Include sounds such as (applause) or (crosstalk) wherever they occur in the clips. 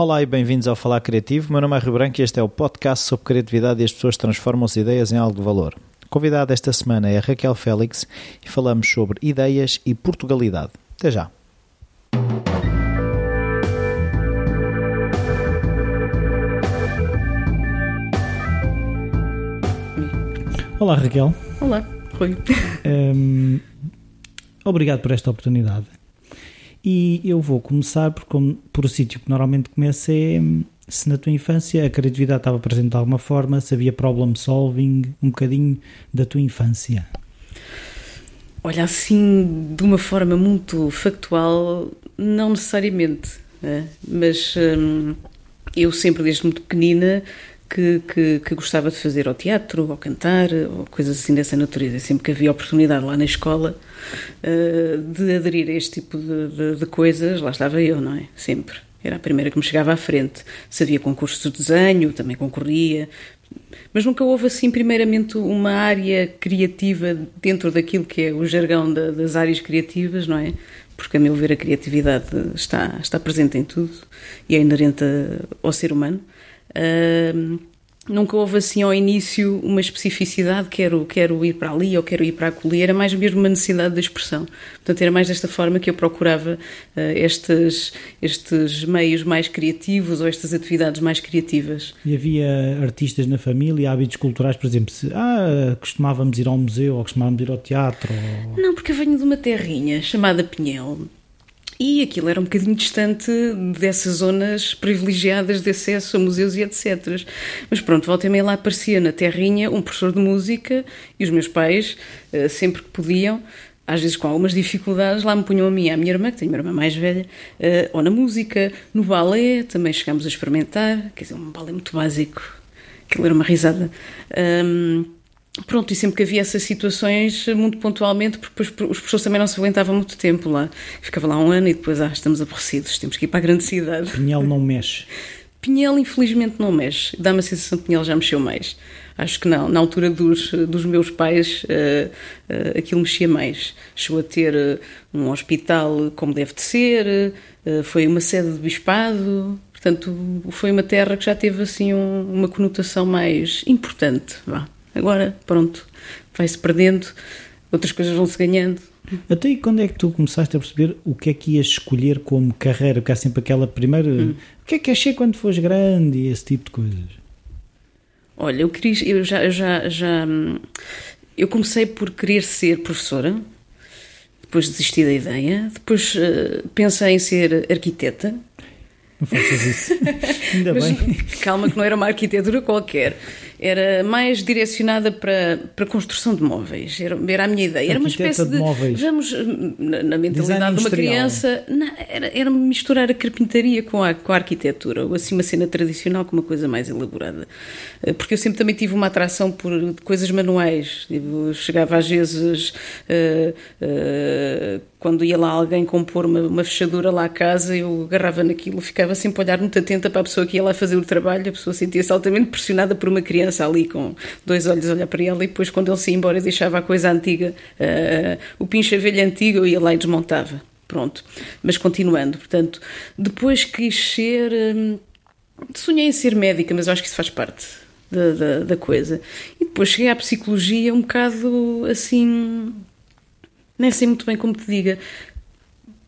Olá e bem-vindos ao Falar Criativo. Meu nome é Rio Branco e este é o podcast sobre criatividade e as pessoas transformam as ideias em algo de valor. Convidada esta semana é a Raquel Félix e falamos sobre ideias e Portugalidade. Até já! Olá Raquel. Olá, Rui. Um, obrigado por esta oportunidade. E eu vou começar por, por o sítio que normalmente começa é se na tua infância a criatividade estava presente de alguma forma, se havia problem solving, um bocadinho da tua infância. Olha, assim, de uma forma muito factual, não necessariamente, né? mas hum, eu sempre, desde muito pequenina, que, que, que, gostava de fazer ao teatro, ou cantar, ou coisas assim dessa natureza. Sempre que havia oportunidade lá na escola uh, de aderir a este tipo de, de, de, coisas, lá estava eu, não é? Sempre. Era a primeira que me chegava à frente. Se havia concursos de desenho, também concorria. Mas nunca houve, assim, primeiramente, uma área criativa dentro daquilo que é o jargão da, das áreas criativas, não é? Porque, a meu ver, a criatividade está, está presente em tudo e é inerente ao ser humano. Nunca houve assim ao início uma especificidade, quero, quero ir para ali ou quero ir para acolher, era mais mesmo uma necessidade de expressão. Portanto, era mais desta forma que eu procurava uh, estes, estes meios mais criativos ou estas atividades mais criativas. E havia artistas na família, hábitos culturais, por exemplo, se, ah, costumávamos ir ao museu ou costumávamos ir ao teatro? Ou... Não, porque eu venho de uma terrinha chamada Pinhel, e aquilo era um bocadinho distante dessas zonas privilegiadas de acesso a museus e etc. Mas pronto, volta e meia lá aparecia na terrinha um professor de música e os meus pais, eh, sempre que podiam, às vezes com algumas dificuldades, lá me punham a mim e à minha irmã, que tenho uma irmã mais velha, eh, ou na música, no balé, também chegámos a experimentar, quer dizer, um balé muito básico, aquilo era uma risada. Um, Pronto, e sempre que havia essas situações, muito pontualmente, porque depois os professores também não se aguentavam muito tempo lá. Ficava lá um ano e depois, ah, estamos aborrecidos, temos que ir para a grande cidade. Pinhel não mexe. Pinhel, infelizmente, não mexe. Dá-me a sensação que Pinhel já mexeu mais. Acho que não. Na altura dos, dos meus pais, uh, uh, aquilo mexia mais. Chegou a ter uh, um hospital como deve de ser, foi uma sede de bispado. Portanto, foi uma terra que já teve assim um, uma conotação mais importante. Vá. Agora, pronto, vai-se perdendo, outras coisas vão-se ganhando. Até aí, quando é que tu começaste a perceber o que é que ias escolher como carreira? Porque há sempre aquela primeira. Hum. O que é que achei quando fores grande e esse tipo de coisas? Olha, eu, queria, eu já, eu já, já. Eu comecei por querer ser professora, depois desisti da ideia, depois uh, pensei em ser arquiteta. Não faças isso. (laughs) Ainda Mas, bem. Calma, que não era uma arquitetura qualquer era mais direcionada para, para construção de móveis. Era, era a minha ideia. Era uma espécie de. de móveis. Vamos, na, na mentalidade de uma criança, não, era, era misturar a carpintaria com a, com a arquitetura, ou assim uma cena tradicional com uma coisa mais elaborada. Eh, porque eu sempre também tive uma atração por coisas manuais. Tipo, chegava às vezes. Uh, uh, quando ia lá alguém compor uma, uma, fechadura lá à casa, eu agarrava naquilo, ficava sempre a olhar muito atenta para a pessoa que ia lá fazer o trabalho, a pessoa sentia-se altamente pressionada por uma criança ali com dois olhos a olhar para ela e depois quando ele se ia embora deixava a coisa antiga, uh, o pincha velho antigo, eu ia lá e desmontava. Pronto. Mas continuando, portanto, depois quis ser... Hum, sonhei em ser médica, mas eu acho que isso faz parte da, da, da coisa. E depois cheguei à psicologia um bocado assim nem sei muito bem como te diga.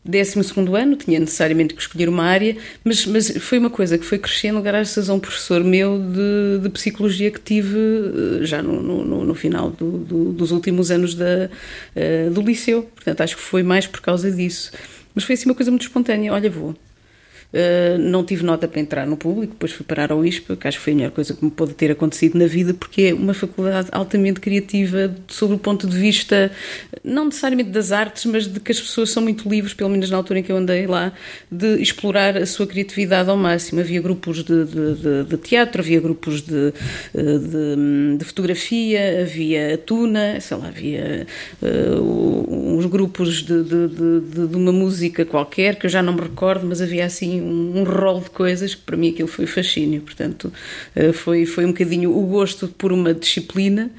12 ano, tinha necessariamente que escolher uma área, mas, mas foi uma coisa que foi crescendo graças a um professor meu de, de psicologia que tive eh, já no, no, no final do, do, dos últimos anos da, uh, do liceu. Portanto, acho que foi mais por causa disso. Mas foi assim uma coisa muito espontânea. Olha, vou. Uh, não tive nota para entrar no público, depois fui parar ao ISPA, que acho que foi a melhor coisa que me pode ter acontecido na vida, porque é uma faculdade altamente criativa sobre o ponto de vista, não necessariamente das artes, mas de que as pessoas são muito livres, pelo menos na altura em que eu andei lá, de explorar a sua criatividade ao máximo. Havia grupos de, de, de, de teatro, havia grupos de, de, fotografia, havia a tuna, sei lá, havia uh, uns grupos de uma música qualquer, que eu já não me recordo, mas havia assim um, um rol de coisas que para mim aquilo foi fascínio. Portanto, uh, foi, foi um bocadinho o gosto por uma disciplina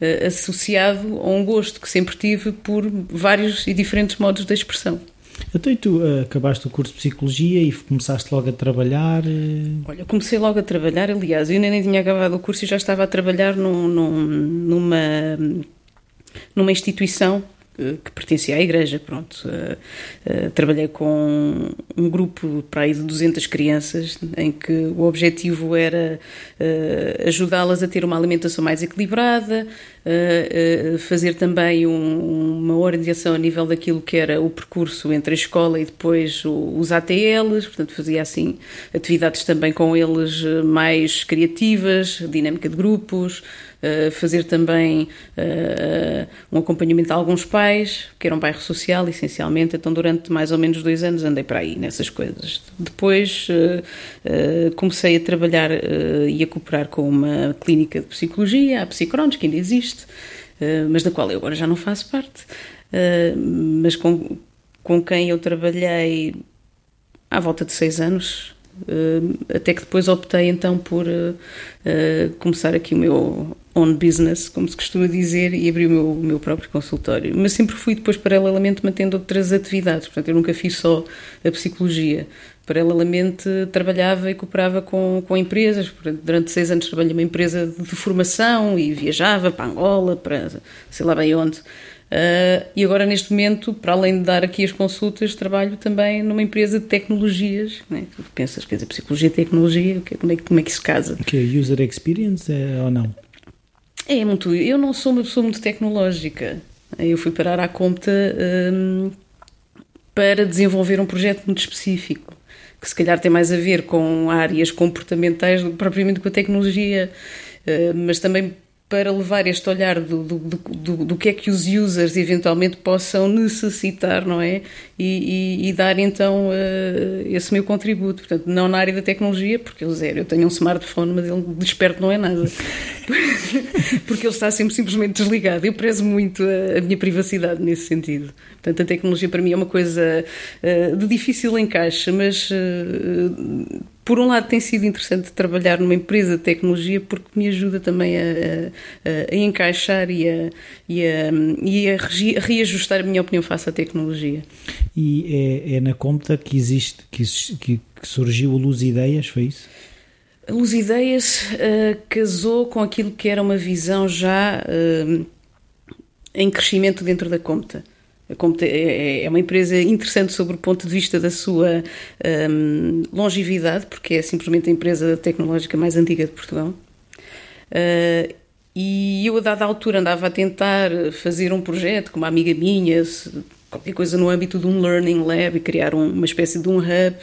uh, associado a um gosto que sempre tive por vários e diferentes modos de expressão. E tu uh, acabaste o curso de Psicologia e começaste logo a trabalhar? Uh... Olha, comecei logo a trabalhar, aliás, eu nem tinha acabado o curso e já estava a trabalhar num, num, numa, numa instituição que pertencia à igreja, pronto. Uh, uh, trabalhei com um grupo para aí de 200 crianças, em que o objetivo era uh, ajudá-las a ter uma alimentação mais equilibrada, fazer também um, uma orientação a nível daquilo que era o percurso entre a escola e depois os ATLs, portanto fazia assim atividades também com eles mais criativas, dinâmica de grupos, fazer também um acompanhamento a alguns pais, que era um bairro social, essencialmente, então durante mais ou menos dois anos andei para aí nessas coisas. Depois comecei a trabalhar e a cooperar com uma clínica de psicologia, a Psicrones, que ainda existe, mas da qual eu agora já não faço parte, mas com, com quem eu trabalhei à volta de seis anos, até que depois optei então por começar aqui o meu own business, como se costuma dizer, e abri o meu, o meu próprio consultório. Mas sempre fui depois, paralelamente, mantendo outras atividades. Portanto, eu nunca fiz só a psicologia. Paralelamente, trabalhava e cooperava com, com empresas. Durante seis anos trabalhei numa empresa de formação e viajava para Angola, para sei lá bem onde. Uh, e agora, neste momento, para além de dar aqui as consultas, trabalho também numa empresa de tecnologias. Né? Tu pensas, quer dizer, psicologia e tecnologia, como é, como é que isso casa? Que é user experience é, ou não? É muito. Eu não sou uma pessoa muito tecnológica. Eu fui parar à conta um, para desenvolver um projeto muito específico, que se calhar tem mais a ver com áreas comportamentais do que propriamente com a tecnologia, uh, mas também para levar este olhar do, do, do, do, que é que os users eventualmente possam necessitar, não é? E, e, e dar então uh, esse meu contributo. Portanto, não na área da tecnologia, porque eu zero, eu tenho um smartphone, mas ele desperto não é nada. (laughs) porque ele está sempre simplesmente desligado. Eu prezo muito a, a, minha privacidade nesse sentido. Portanto, a tecnologia para mim é uma coisa uh, de difícil encaixe, mas uh, por um lado tem sido interessante trabalhar numa empresa de tecnologia porque me ajuda também a, a, a encaixar e, a, e, e a, reajustar a minha opinião face à tecnologia. E é, é na conta que existe, que, que, surgiu a Luz Ideias, foi isso? A Luz Ideias uh, casou com aquilo que era uma visão já uh, em crescimento dentro da conta. É, é, é uma empresa interessante sobre o ponto de vista da sua um, longevidade, porque é simplesmente a empresa tecnológica mais antiga de Portugal. Uh, e eu, a dada altura, andava a tentar fazer um projeto com uma amiga minha, qualquer coisa no âmbito de um Learning Lab, e criar um, uma espécie de um hub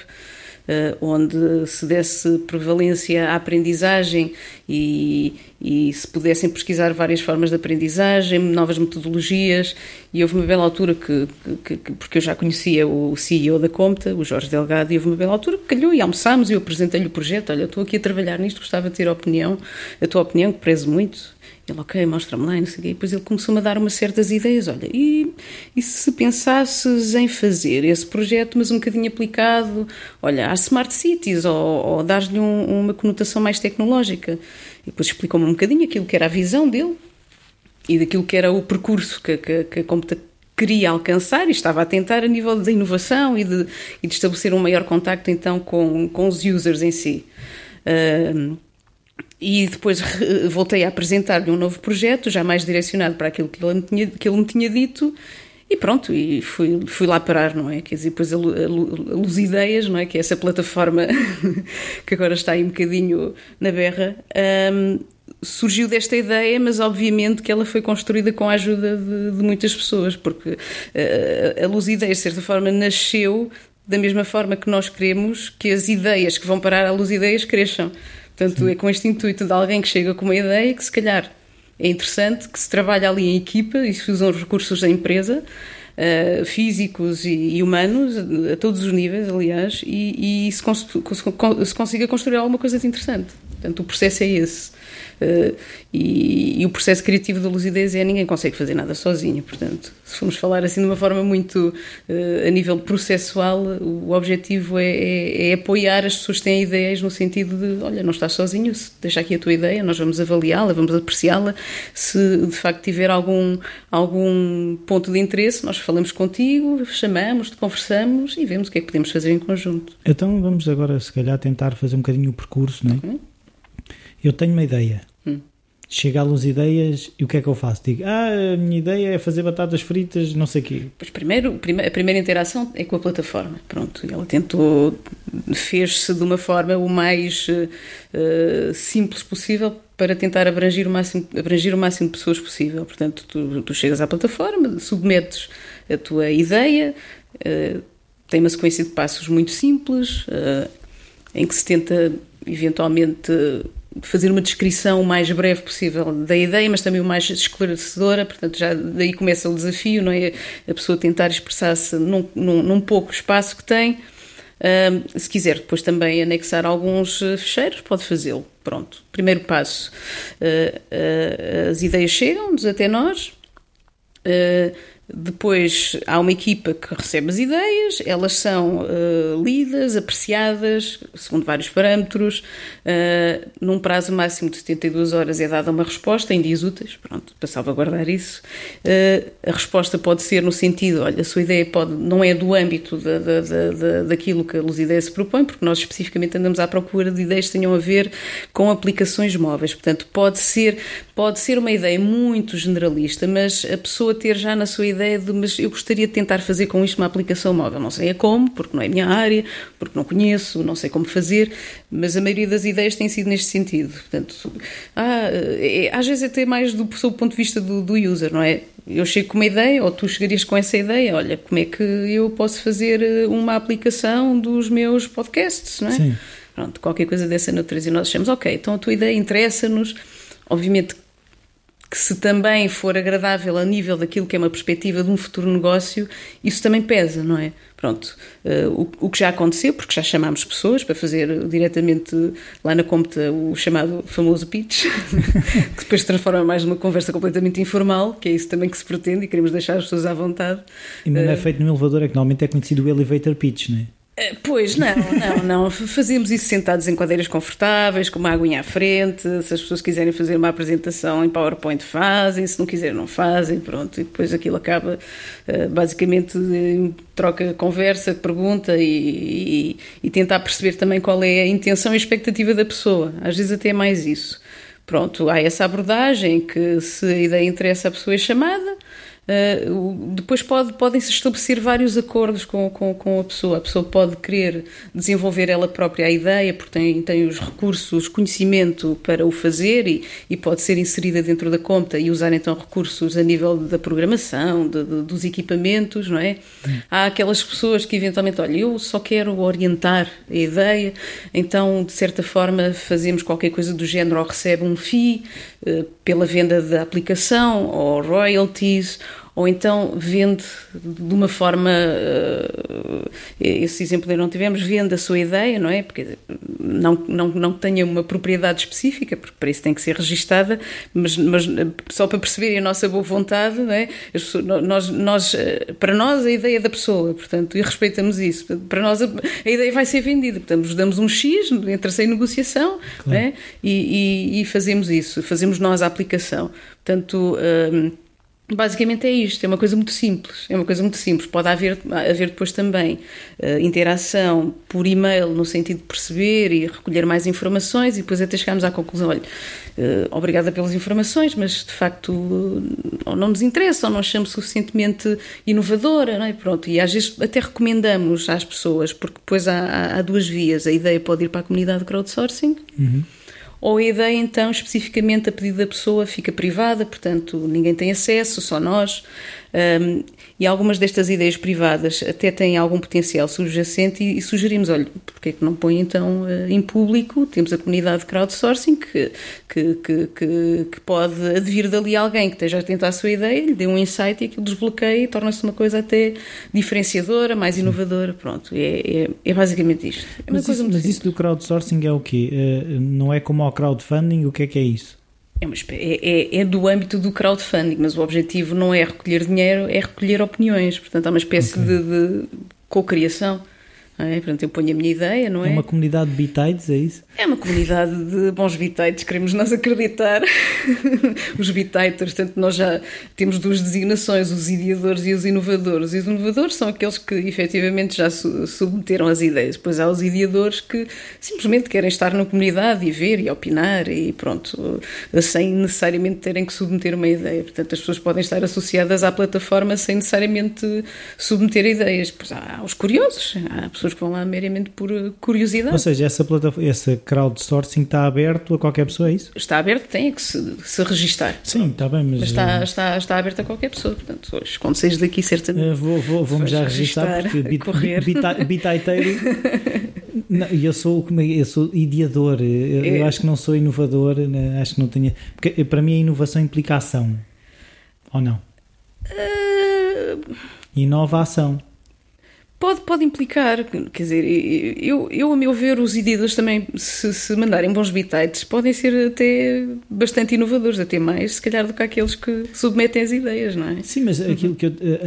onde se desse prevalência à aprendizagem e, e, se pudessem pesquisar várias formas de aprendizagem, novas metodologias. E houve uma bela altura que, que, que porque eu já conhecia o CEO da Comta, o Jorge Delgado, e houve uma bela altura que calhou e almoçámos e eu apresentei-lhe o projeto. Olha, estou aqui a trabalhar nisto, gostava de ter a opinião, a tua opinião, que prezo muito. Ele, ok, mostra-me lá, não sei o quê. E depois ele começou-me a dar umas certas ideias. Olha, e, e se pensasses em fazer esse projeto, mas um bocadinho aplicado, olha, às smart cities, ou, ou dar-lhe um, uma conotação mais tecnológica. E depois explicou-me um bocadinho aquilo que era a visão dele e daquilo que era o percurso que, que, que a computação queria alcançar e estava a tentar a nível da inovação e de, e de estabelecer um maior contacto então com, com os users em si. Uh, e depois voltei a apresentar-lhe um novo projeto, já mais direcionado para aquilo que ele me tinha, que ele me tinha dito, e pronto, e fui, fui lá parar, não é? Quer dizer, depois a, a, a Luz Ideias, não é? Que é essa plataforma (laughs) que agora está aí um bocadinho na berra, um, surgiu desta ideia, mas obviamente que ela foi construída com a ajuda de, de muitas pessoas, porque uh, a Luz Ideias, de certa forma, nasceu da mesma forma que nós queremos que as ideias que vão parar à Luz Ideias cresçam. Portanto, Sim. é com este intuito de alguém que chega com uma ideia que se calhar é interessante, que se trabalha ali em equipa e se usam os recursos da empresa, uh, físicos e, e, humanos, a todos os níveis, aliás, e, e se, cons se consiga construir alguma coisa de interessante. Portanto, o processo é esse. Uh, e, e, o processo criativo da lucidez é ninguém consegue fazer nada sozinho. Portanto, se formos falar assim de uma forma muito uh, a nível processual, o objetivo é, é, é, apoiar as pessoas que têm ideias no sentido de: olha, não estás sozinho, deixa aqui a tua ideia, nós vamos avaliá-la, vamos apreciá-la. Se de facto tiver algum, algum ponto de interesse, nós falamos contigo, chamamos, conversamos e vemos o que é que podemos fazer em conjunto. Então vamos agora, se calhar, tentar fazer um bocadinho o percurso, não é? Uhum. Eu tenho uma ideia. Chega à ideias e o que é que eu faço? Digo, ah, a minha ideia é fazer batatas fritas, não sei o quê. Pois primeiro, a primeira interação é com a plataforma. Pronto, ela tentou, fez-se de uma forma o mais uh, simples possível para tentar abranger o máximo, abranger o máximo de pessoas possível. Portanto, tu, tu chegas à plataforma, submetes a tua ideia, uh, tem uma sequência de passos muito simples, uh, em que se tenta eventualmente fazer uma descrição o mais breve possível da ideia, mas também o mais esclarecedora, portanto já daí começa o desafio, não é? A pessoa tentar expressar-se num, num, num, pouco espaço que tem. Um, se quiser depois também anexar alguns eh, fecheiros, pode fazê-lo. Pronto. Primeiro passo. Uh, uh, as ideias chegam-nos até nós. Uh, depois há uma equipa que recebe as ideias, elas são uh, lidas, apreciadas, segundo vários parâmetros. Uh, num prazo máximo de 72 horas é dada uma resposta em dias úteis, pronto, para salvaguardar isso. Uh, a resposta pode ser no sentido: olha, a sua ideia pode, não é do âmbito da, da, da, daquilo que a Luz Ideia se propõe, porque nós especificamente andamos à procura de ideias que tenham a ver com aplicações móveis. Portanto, pode ser, pode ser uma ideia muito generalista, mas a pessoa ter já na sua ideia ideia de, mas eu gostaria de tentar fazer com isto uma aplicação móvel. Não sei a como, porque não é a minha área, porque não conheço, não sei como fazer, mas a maioria das ideias tem sido neste sentido. Portanto, ah, é, às vezes até mais do, do ponto de vista do, do user, não é? Eu chego com uma ideia, ou tu chegarias com essa ideia, olha, como é que eu posso fazer eh, uma aplicação dos meus podcasts, não é? Sim. Pronto, qualquer coisa dessa natureza. E nós achamos, ok, então a tua ideia interessa-nos, obviamente que se também for agradável a nível daquilo que é uma perspectiva de um futuro negócio, isso também pesa, não é? Pronto, uh, o, o, que já aconteceu, porque já chamámos pessoas para fazer diretamente lá na Compta o chamado famoso pitch, (laughs) que depois se transforma mais numa conversa completamente informal, que é isso também que se pretende e queremos deixar as pessoas à vontade. E não é eh, feito no elevador, é que normalmente é conhecido o elevator pitch, não é? Eh, pois, não, não, não. Fazíamos isso sentados em cadeiras confortáveis, com uma aguinha à frente. Se as pessoas quiserem fazer uma apresentação em PowerPoint, fazem. Se não quiserem, não fazem. Pronto. E depois aquilo acaba eh, basicamente em troca, conversa, pergunta e, e, e tentar perceber também qual é a intenção e a expectativa da pessoa. Às vezes até é mais isso. Pronto, há essa abordagem que se a ideia interessa a pessoa é chamada Uh, depois pode, podem-se estabelecer vários acordos com, com, com, a pessoa. A pessoa pode querer desenvolver ela própria a ideia, porque tem, tem os recursos, conhecimento para o fazer e, e pode ser inserida dentro da conta e usar então recursos a nível da programação, de, de, dos equipamentos, não é? Hum. Há aquelas pessoas que eventualmente, olha, eu só quero orientar a ideia, então de certa forma fazemos qualquer coisa do género ou recebe um FII pela venda da aplicação ou royalties ou então vende de uma forma, uh, esse exemplo ainda não tivemos, vende a sua ideia, não é? Porque não, não, não tenha uma propriedade específica, porque para isso tem que ser registada, mas, mas só para perceberem a nossa boa vontade, não é? Nós, nós, eh, para nós a ideia é da pessoa, portanto, e respeitamos isso. Para nós a, a ideia vai ser vendida, portanto, nos damos um X, entra-se em negociação, claro. não é? E, e, e, fazemos isso, fazemos nós a aplicação. Portanto, uh, Basicamente é isto, é uma coisa muito simples, é uma coisa muito simples. Pode haver, haver depois também uh, interação por e-mail no sentido de perceber e recolher mais informações e depois até chegarmos à conclusão, olha, uh, obrigada pelas informações, mas de facto ou não nos interessa ou não achamos suficientemente inovadora, não é? Pronto, e às vezes até recomendamos às pessoas, porque depois há, há duas vias, a ideia pode ir para a comunidade de crowdsourcing, uhum ou a ideia então especificamente a pedido da pessoa fica privada, portanto ninguém tem acesso, só nós. Um, e algumas destas ideias privadas até têm algum potencial subjacente e, e sugerimos, olha, porque é que não põe então uh, em público? Temos a comunidade de crowdsourcing que, que, que, que, que pode advir dali alguém que esteja a tentar a sua ideia, lhe dê um insight e aquilo desbloqueia e torna-se uma coisa até diferenciadora, mais inovadora, pronto, é, é, é basicamente isto. É mas, isso, mas isso, do crowdsourcing é o quê? Uh, não é como ao crowdfunding? O que é que é isso? É, uma, é, é, do âmbito do crowdfunding, mas o objetivo não é recolher dinheiro, é recolher opiniões. Portanto, há uma espécie okay. de, de co-criação. É? Portanto, eu ponho a minha ideia, não é? É uma comunidade de bitites, é isso? É uma comunidade de bons bitites, queremos nós acreditar. (laughs) os bititers, portanto, nós já temos duas designações, os ideadores e os inovadores. E os inovadores são aqueles que efetivamente já submeteram as ideias. Depois há os ideadores que simplesmente querem estar na comunidade e ver e opinar e pronto, sem necessariamente terem que submeter uma ideia. Portanto, as pessoas podem estar associadas à plataforma sem necessariamente submeter ideias. Depois há os curiosos, há pessoas pessoas que vão lá meramente por eh, curiosidade. Ou seja, essa, plataforma, essa crowdsourcing está aberto a qualquer pessoa, é isso? Está aberto, tem que se, se registar. Sim, está bem, mas... mas está, eh, está, está aberto a qualquer pessoa, portanto, hoje, quando seja daqui, certamente... Uh, vou, vou, vou-me já registrar, porque bit, bitaiteiro... (laughs) Não, eu sou eu sou ideador, eu, é. eu, acho que não sou inovador, né, acho que não tenho. Porque para mim a inovação implica ação. Ou não? Uh... Inovação. Pode, pode implicar, quer dizer, eu, eu a meu ver, os editores também, se, se mandarem bons bitites, podem ser até bastante inovadores, até mais, se calhar, do que aqueles que submetem as ideias, não é? Sim, mas uhum. aquilo que eu, a, eh,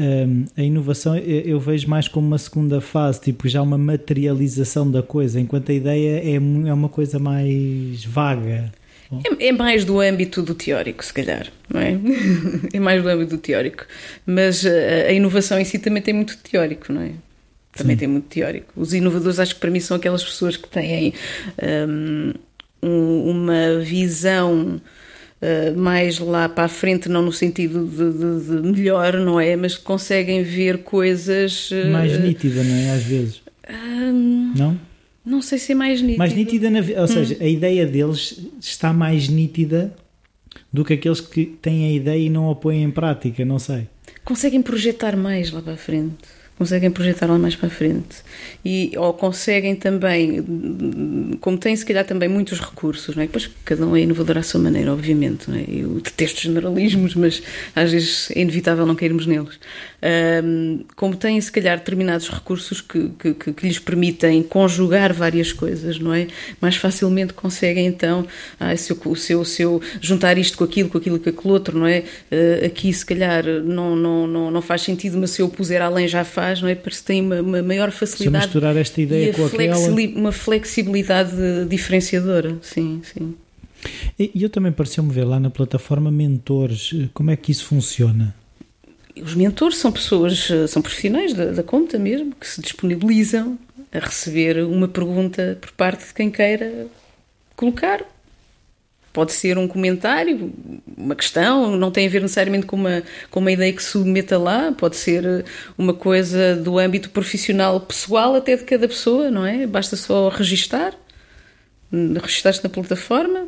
eh, a inovação eu vejo mais como uma segunda fase, tipo já uma materialização da coisa, enquanto a ideia é, é uma coisa mais vaga. É, é, mais do âmbito do teórico, se calhar, não é? (laughs) é mais do âmbito do teórico. Mas a, a inovação em si também tem muito teórico, não é? Também Sim. tem muito teórico. Os inovadores, acho que para mim, são aquelas pessoas que têm um, uma visão. Uh, mais lá para a frente, não no sentido de, de, de, melhor, não é? Mas conseguem ver coisas. Uh, mais nítida, não é? Às vezes. Um, não? Não sei se é mais nítida. Mais nítida, na, ou hum. seja, a ideia deles está mais nítida do que aqueles que têm a ideia e não a põem em prática, não sei. Conseguem projetar mais lá para a frente conseguem projetar lá mais para frente. E, ou conseguem também, como têm se calhar também muitos recursos, não é? Depois cada um é inovador à sua maneira, obviamente, não é? Eu detesto generalismos, mas às vezes é inevitável não cairmos neles. Um, como têm se calhar determinados recursos que, que, que, lhes permitem conjugar várias coisas, não é? Mais facilmente conseguem então, ah, se eu, se eu, se eu juntar isto com aquilo, com aquilo, com aquilo outro, não é? Uh, aqui se calhar não, não, não, não faz sentido, mas se eu puser além já faz faz, não é? Parece que tem uma, uma maior facilidade. Se misturar esta ideia com aquela... Uma flexibilidade diferenciadora, sim, sim. E eu também pareceu-me ver lá na plataforma mentores, como é que isso funciona? Os mentores são pessoas, são profissionais da, da conta mesmo, que se disponibilizam a receber uma pergunta por parte de quem queira colocar Pode ser um comentário, uma questão, não tem a ver necessariamente com uma, com uma ideia que submeta lá, pode ser eh, uma coisa do âmbito profissional pessoal até de cada pessoa, não é? Basta só registar, registar-se na plataforma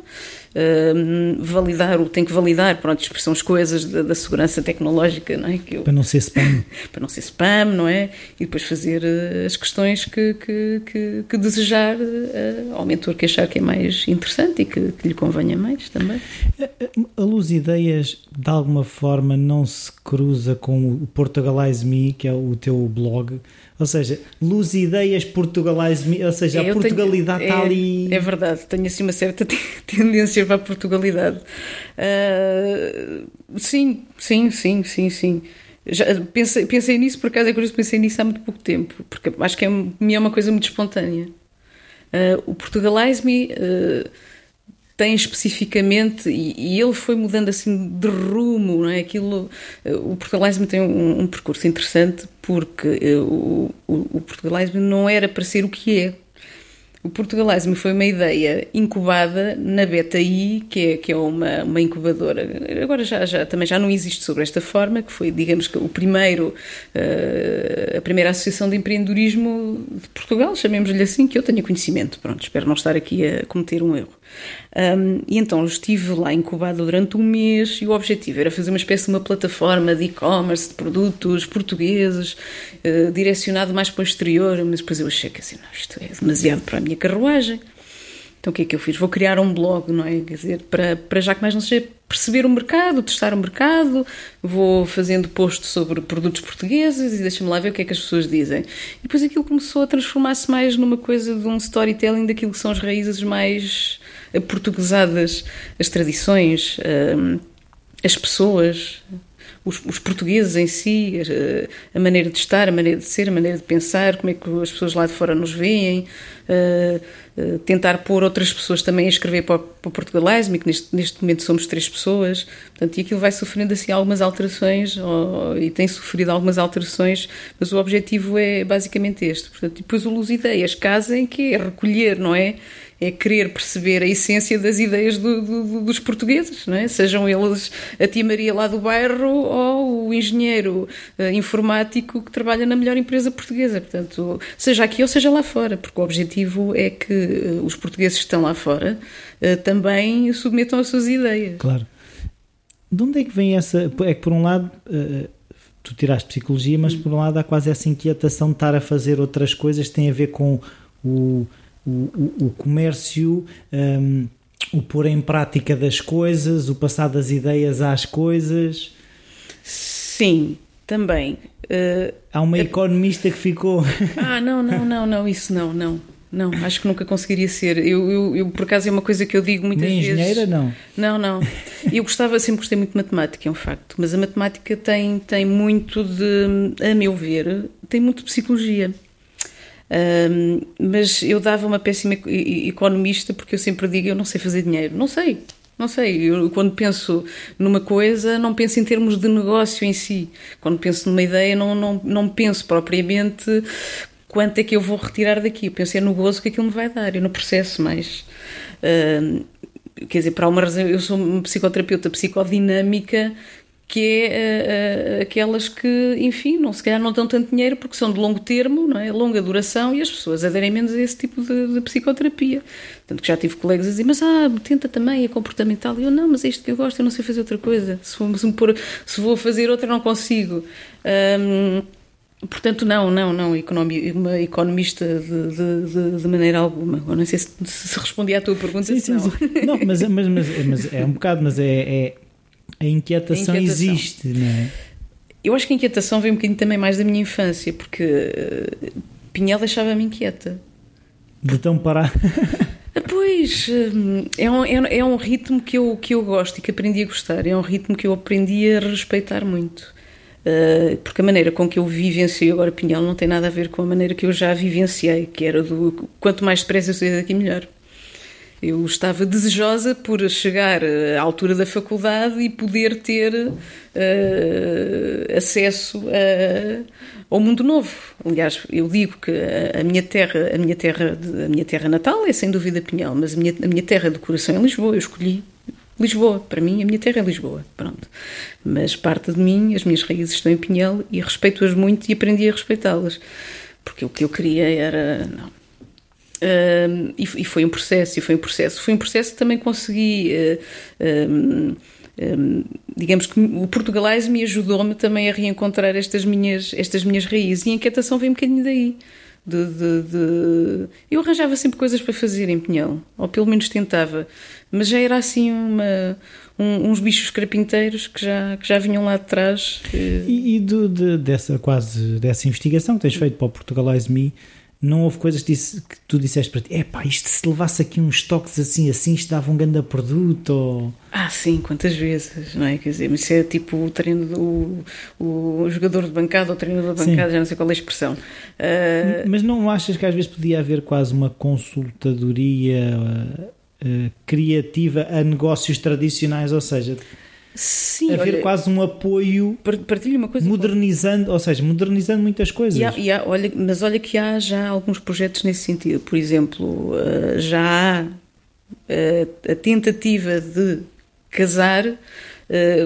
validar, tem que validar, pronto, são as coisas da, da, segurança tecnológica, não é? Eu, para não ser spam. (laughs) para não ser spam, não é? E depois fazer uh, as questões que, que, que, que desejar uh, ao mentor que achar que é mais interessante e que, que lhe convenha mais também. A Luz Ideias, de alguma forma, não se cruza com o Portugalize Me, que é o teu blog, ou seja, Luz Ideias Portugalize Me, ou seja, é, a Portugalidade tenho, está é, ali. É verdade, tenho assim uma certa (laughs) tendência para a Portugalidade. Uh, sim, sim, sim, sim, sim. Já pensei, pensei nisso, por acaso é curioso, pensei nisso há muito pouco tempo, porque acho que é, é uma coisa muito espontânea. Uh, o Portugalize Me. Uh, tem especificamente, e, e, ele foi mudando assim de rumo, não é? Aquilo, o Portugalismo tem um, um percurso interessante porque uh, o, o, o Portugalismo não era para ser o que é. O Portugalismo foi uma ideia incubada na BetaI, que é, que é uma, uma incubadora. Agora já, já, também já não existe sobre esta forma, que foi, digamos que, o primeiro, uh, a primeira associação de empreendedorismo de Portugal, chamemos-lhe assim, que eu tenha conhecimento. Pronto, espero não estar aqui a cometer um erro. Um, e então estive lá incubado durante um mês e o objetivo era fazer uma espécie de uma plataforma de e-commerce de produtos portugueses, uh, direcionado mais para o exterior, mas depois eu achei que assim, não, isto é demasiado para a minha carruagem. Então o que é que eu fiz? Vou criar um blog, não é? Quer dizer, para, para já que mais não seja perceber o mercado, testar o mercado, vou fazendo posts sobre produtos portugueses e deixa-me lá ver o que é que as pessoas dizem. E depois aquilo começou a transformar-se mais numa coisa de um storytelling daquilo que são as raízes mais portuguesadas, as tradições, hum, as pessoas, os, os, portugueses em si, a, a, maneira de estar, a maneira de ser, a maneira de pensar, como é que as pessoas lá de fora nos veem, uh, uh, tentar pôr outras pessoas também a escrever para, para o que neste, neste momento somos três pessoas, portanto, e aquilo vai sofrendo assim algumas alterações, ou, e tem sofrido algumas alterações, mas o objetivo é basicamente este. Portanto, depois o Luz Ideias casem, que é recolher, não é? É querer perceber a essência das ideias do, do, dos portugueses, não é? sejam eles a tia Maria lá do bairro ou o engenheiro uh, informático que trabalha na melhor empresa portuguesa. Portanto, seja aqui ou seja lá fora, porque o objetivo é que uh, os portugueses que estão lá fora uh, também submetam as suas ideias. Claro. De onde é que vem essa. É que, por um lado tu tiraste psicologia, mas por um lado há quase essa inquietação de estar a fazer outras coisas que têm a ver com o, o, o, comércio, um, o pôr em prática das coisas, o passar das ideias às coisas. Sim, também. Uh, Há uma economista que ficou. (laughs) ah, não, não, não, não, isso não, não. Não, acho que nunca conseguiria ser. Eu, eu, eu, por acaso, é uma coisa que eu digo muitas Nem vezes. engenheira, não? Não, não. Eu gostava, sempre gostei muito de matemática, é um facto. Mas a matemática tem, tem muito de, a meu ver, tem muito de psicologia. Um, mas eu dava uma péssima economista porque eu sempre digo eu não sei fazer dinheiro. Não sei, não sei. Eu, quando penso numa coisa, não penso em termos de negócio em si. Quando penso numa ideia, não, não, não penso propriamente quanto é que eu vou retirar daqui. Eu penso é no gozo que aquilo me vai dar e no processo mais. Uh, quer dizer, para uma razão, eu sou uma psicoterapeuta psicodinâmica que é uh, aquelas que, enfim, não, se calhar não dão tanto dinheiro porque são de longo termo, não é? longa duração e as pessoas aderem menos a esse tipo de, de psicoterapia. Tanto que já tive colegas a dizer, mas ah, tenta também a comportamental. E eu, não, mas é isto que eu gosto, eu não sei fazer outra coisa. Se, vou, se, pôr, se vou fazer outra, não consigo. Um, Portanto, não, não, não, uma economista de, de, de, maneira alguma. Eu não sei se, se respondi à tua pergunta. Sim, sim, não. Sim. não mas, mas, mas, mas, é um bocado, mas é, é a inquietação, a inquietação, existe, não é? Eu acho que a inquietação vem um bocadinho também mais da minha infância, porque uh, Pinhel deixava-me inquieta. De tão parar. Ah, pois, hum, é um, é, é um ritmo que eu, que eu gosto e que aprendi a gostar, é um ritmo que eu aprendi a respeitar muito. Uh, porque a maneira com que eu vivenciei agora Pinhel não tem nada a ver com a maneira que eu já vivenciei, que era do quanto mais depressa eu sair daqui, melhor. Eu estava desejosa por chegar à altura da faculdade e poder ter uh, acesso a, ao mundo novo. Aliás, eu digo que a, minha terra, a minha terra, a minha terra natal é sem dúvida Pinhal, mas a minha, a minha terra de coração é Lisboa. Eu escolhi Lisboa, para mim, a minha terra é Lisboa, pronto. Mas parte de mim, as minhas raízes estão em Pinhel e respeito-as muito e aprendi a respeitá-las. Porque o que eu queria era, não, Uh, e, e, foi um processo, e foi um processo. Foi um processo que também consegui. Uh, uh, digamos que o portugalês me ajudou-me também a reencontrar estas minhas, estas minhas raízes. E a inquietação veio um bocadinho daí. De, de, de... Eu arranjava sempre coisas para fazer em Pinhão, ou pelo menos tentava, mas já era assim uma, um, uns bichos carpinteiros que já, que já vinham lá de trás. E, e do, de, dessa quase dessa investigação que tens feito para o Portugalize Me, não houve coisas que, disse, que tu disseste para ti, é pá, isto se levasse aqui uns toques assim, assim, isto dava um grande produto? Ou... Ah, sim, quantas vezes, não é? Quer dizer, mas isso é tipo o treino do o jogador de bancada ou treinador de bancada, sim. já não sei qual é a expressão. Uh... Mas não achas que às vezes podia haver quase uma consultadoria uh, criativa a negócios tradicionais, ou seja Sim, haver olha, quase um apoio partilho uma coisa modernizando, ou seja, modernizando muitas coisas. E há, e há, olha, mas olha que há já alguns projetos nesse sentido. Por exemplo, uh, já há uh, a tentativa de casar uh,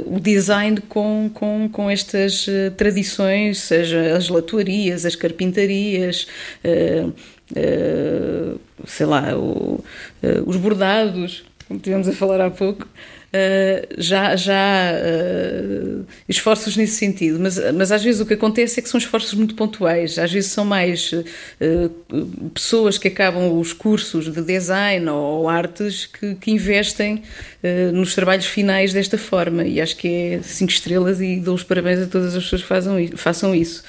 o design com, com, com estas tradições, seja as latuarias, as carpintarias, sei lá, o, os bordados, como tivemos a falar há pouco. Uh, já, já uh, esforços nesse sentido, mas, mas às vezes o que acontece é que são esforços muito pontuais, às vezes são mais uh, pessoas que acabam os cursos de design ou artes que, que investem nos trabalhos finais desta forma, e acho que é cinco estrelas e dou os parabéns a todas as pessoas que façam, façam isso.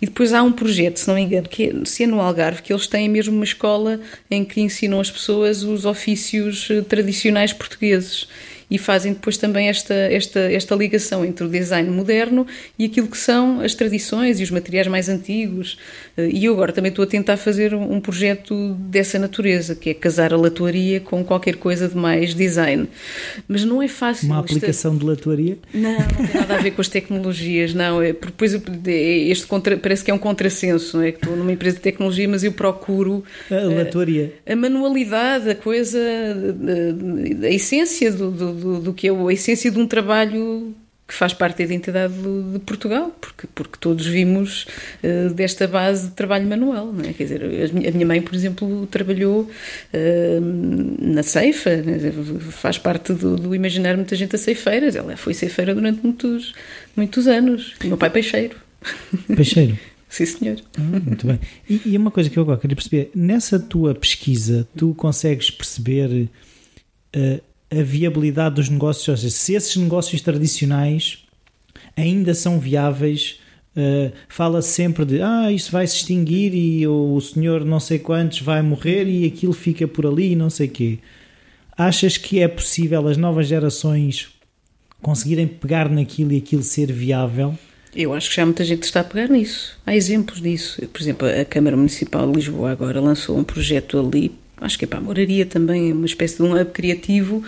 E depois há um projeto, se não me engano, que é, se é no Algarve, que eles têm mesmo uma escola em que ensinam as pessoas os ofícios tradicionais portugueses e fazem depois também esta, esta, esta ligação entre o design moderno e aquilo que são as tradições e os materiais mais antigos. Eh, e eu agora também estou a tentar fazer um projeto dessa natureza, que é casar a latuaria com qualquer coisa de mais design. Mas não é fácil. Uma aplicação de latuaria? Não, não tem nada a ver com as tecnologias, não. É, depois é, este contra, parece que é um contrassenso, não é? Que estou numa empresa de tecnologia, mas eu procuro a, latuaria. A, a manualidade, a coisa, a, a, a essência do, do do, do que é a essência de um trabalho que faz parte da identidade de Portugal, porque, porque todos vimos uh, desta base de trabalho manual. Não é? Quer dizer, a minha mãe, por exemplo, trabalhou uh, na ceifa, né? faz parte do, do imaginar muita gente a ceifeiras. Ela foi ceifeira durante muitos, muitos anos. O meu pai, peixeiro. Peixeiro? (laughs) Sim, senhor. Ah, muito bem. E, e, uma coisa que eu agora queria perceber: nessa tua pesquisa, tu consegues perceber. Uh, a viabilidade dos negócios, ou seja, se esses negócios tradicionais ainda são viáveis, uh, fala sempre de ah, isso vai se extinguir e o senhor não sei quantos vai morrer e aquilo fica por ali e não sei quê. Achas que é possível as novas gerações conseguirem pegar naquilo e aquilo ser viável? Eu acho que já muita gente está a pegar nisso. Há exemplos disso. Por exemplo, a Câmara Municipal de Lisboa agora lançou um projeto ali acho que é para a moraria também, é uma espécie de um hub criativo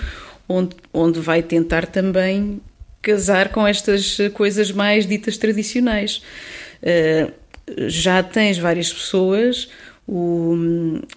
onde, onde vai tentar também casar com estas coisas mais ditas tradicionais. Uh, já tens várias pessoas o,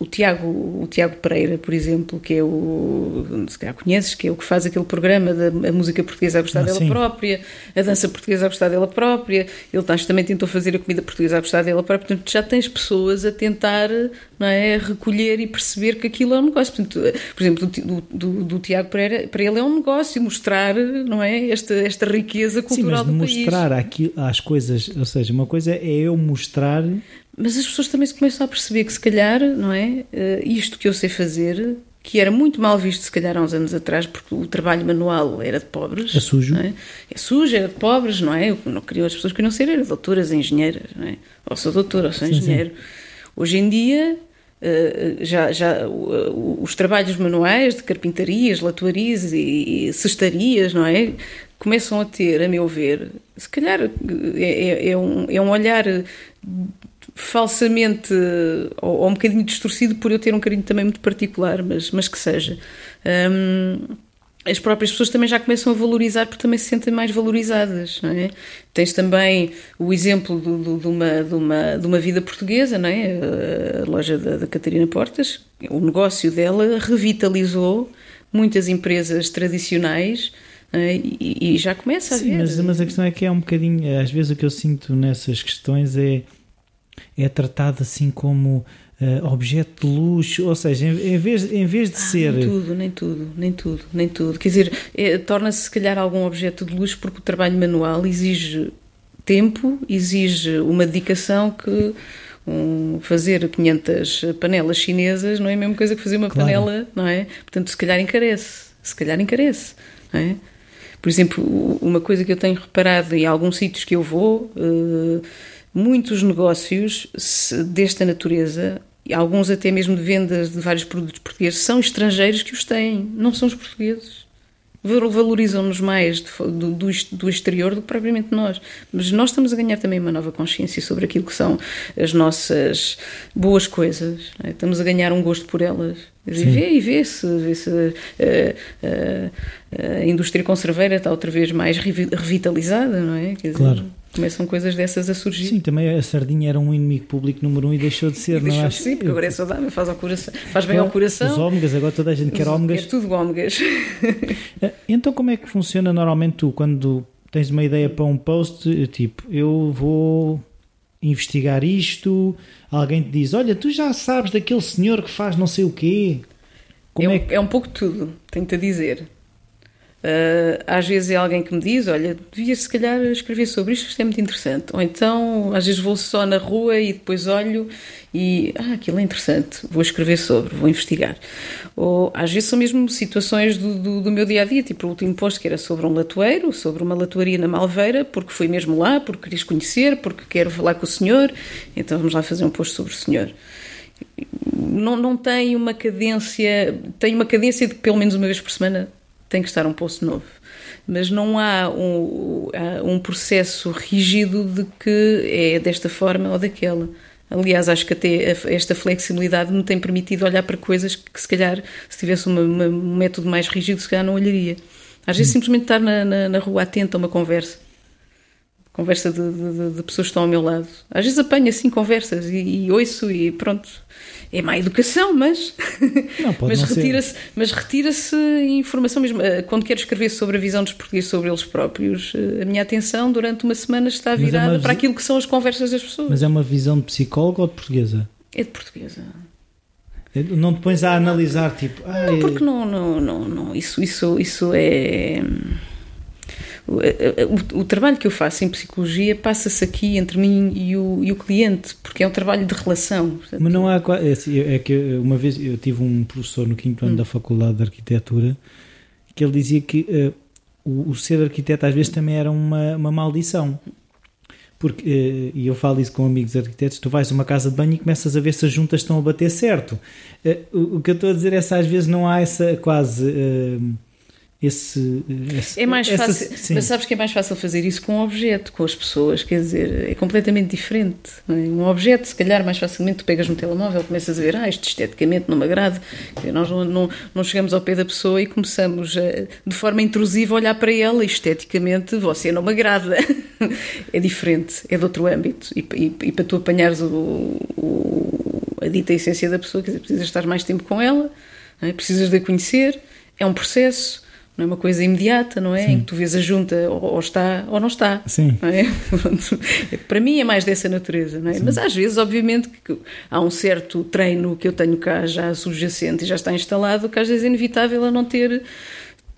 o, Tiago, o Tiago Pereira, por exemplo, que é o, se calhar conheces, que é o que faz aquele programa da a música portuguesa a gostar ah, dela sim. própria, a dança portuguesa a gostar dela própria, ele também tentou fazer a comida portuguesa a gostar dela própria, portanto já tens pessoas a tentar não é, recolher e perceber que aquilo é um negócio. Portanto, por exemplo, do, do, do Tiago Pereira, para ele é um negócio mostrar não é, esta, esta riqueza cultural sim, mas do mostrar país. Aquilo, as coisas, ou seja, uma coisa é eu mostrar mas as pessoas também se começam a perceber que se calhar, não é? Uh, isto que eu sei fazer, que era muito mal visto se calhar há uns anos atrás, porque o trabalho manual era de pobres. É sujo. É? é? sujo, era de pobres, não é? Eu não queria, as pessoas queriam ser eram doutoras, engenheiras, não é? Ou sou doutora, ou sou engenheiro. Sim. Hoje em dia, Uh, já, já uh, os trabalhos manuais de carpintarias, latuarias e, e cestarias, não é? Começam a ter, a meu ver, se calhar é, é, é um, é um olhar falsamente ou, ou, um bocadinho distorcido por eu ter um carinho também muito particular, mas, mas que seja. Um, as próprias pessoas também já começam a valorizar porque também se sentem mais valorizadas, não é? Tens também o exemplo do, do, de, uma, de, uma, de uma vida portuguesa, não é? A loja da, da Catarina Portas, o negócio dela revitalizou muitas empresas tradicionais é? e, e, já começa a Sim, ver. Mas, mas a questão é que é um bocadinho, às vezes o que eu sinto nessas questões é é tratado assim como uh, objeto de luxo, ou seja, em, em, vez, em vez de ah, ser. Nem tudo, nem tudo, nem tudo, nem tudo. Quer dizer, é, torna-se se calhar algum objeto de luxo porque o trabalho manual exige tempo, exige uma dedicação que. Um, fazer 500 panelas chinesas não é a mesma coisa que fazer uma claro. panela, não é? Portanto, se calhar encarece, se calhar encarece, não é? Por exemplo, uma coisa que eu tenho reparado em alguns sítios que eu vou, uh, muitos negócios desta natureza, alguns até mesmo de vendas de vários produtos portugueses, são estrangeiros que os têm, não são os portugueses. valorizam-nos mais do, do, do, exterior do que propriamente nós. Mas nós estamos a ganhar também uma nova consciência sobre aquilo que são as nossas boas coisas. É? Estamos a ganhar um gosto por elas. E vê, e vê-se vê -se, uh, uh, a indústria conserveira está outra vez mais revitalizada, não é? Quer claro. Começam coisas dessas a surgir. Sim, também a sardinha era um inimigo público número um e deixou de ser, e não é? Sim, porque agora é saudável, faz, ao coração, faz bem ao coração. Os ómegas, agora toda a gente quer ómegas. É tudo ómegas. (laughs) Eh, então como é que funciona normalmente tu, quando tens uma ideia para um post, tipo, eu vou investigar isto, alguém te diz, olha, tu já sabes daquele senhor que faz não sei o quê. Como é, é, que... é um pouco tudo, tenho-te a dizer. Uh, às vezes é alguém que me diz: Olha, devias se calhar escrever sobre isto, isto é muito interessante. Ou então, às vezes vou só na rua e depois olho e. Ah, aquilo é interessante, vou escrever sobre, vou investigar. Ou às vezes são mesmo situações do, do, do meu dia a dia, tipo o último posto que era sobre um latoeiro, sobre uma latoaria na Malveira, porque fui mesmo lá, porque querias conhecer, porque quero falar com o senhor, então vamos lá fazer um posto sobre o senhor não, não tem uma cadência, tem uma cadência de pelo menos uma vez por semana tem que estar um poço novo. Mas não há um, um processo rígido de que é desta forma ou daquela. Aliás, acho que até esta flexibilidade me tem permitido olhar para coisas que, se calhar, se tivesse uma, uma, um método mais rígido, se calhar não olharia. Às vezes, hum. simplesmente estar na, na, na, rua atento a uma conversa. Conversa de, de, de, pessoas que estão ao meu lado. Às vezes apanho assim conversas e, e ouço e pronto é má educação, mas não, pode mas retira-se, mas retira-se informação mesmo. Eh, quando quero escrever sobre a visão dos portugueses sobre eles próprios, eh, a minha atenção durante uma semana está é virada é para aquilo que são as conversas das pessoas. Mas é uma visão de psicólogo ou de portuguesa? É de portuguesa. É, não te pões a analisar tipo. Não, porque não, não, não, não. Isso, isso, isso é o, o, trabalho que eu faço em psicologia passa-se aqui entre mim e o, e o, cliente, porque é um trabalho de relação. Portanto, Mas não há. É, assim, é, que uma vez eu tive um professor no quinto ano hum. da Faculdade de Arquitetura que ele dizia que uh, o, o, ser arquiteto às vezes também era uma, uma maldição. Porque, uh, e eu falo isso com amigos arquitetos, tu vais a uma casa de banho e começas a ver se as juntas estão a bater certo. Uh, o, o, que eu estou a dizer é que às vezes não há essa quase esse, esse, é mais fácil, mas sabes que é mais fácil fazer isso com um objeto, com as pessoas, quer dizer, é completamente diferente. É? Um objeto, se calhar, mais facilmente tu pegas no telemóvel, começas a ver, ah, isto esteticamente não me agrada. Nós não, não, não chegamos ao pé da pessoa e começamos a, de forma intrusiva a olhar para ela, e esteticamente você não me agrada. (laughs) é diferente, é de outro âmbito. E, e, e para tu apanhares o, o, a dita essência da pessoa, quer dizer, precisas estar mais tempo com ela, é? precisas de a conhecer, é um processo não é uma coisa imediata, não é? Sim. Em que tu vês a junta ou, ou está ou não está. Sim. Não é? (laughs) Para mim é mais dessa natureza, não é? Mas às vezes, obviamente, que há um certo treino que eu tenho cá já subjacente e já está instalado, que às vezes é inevitável a não ter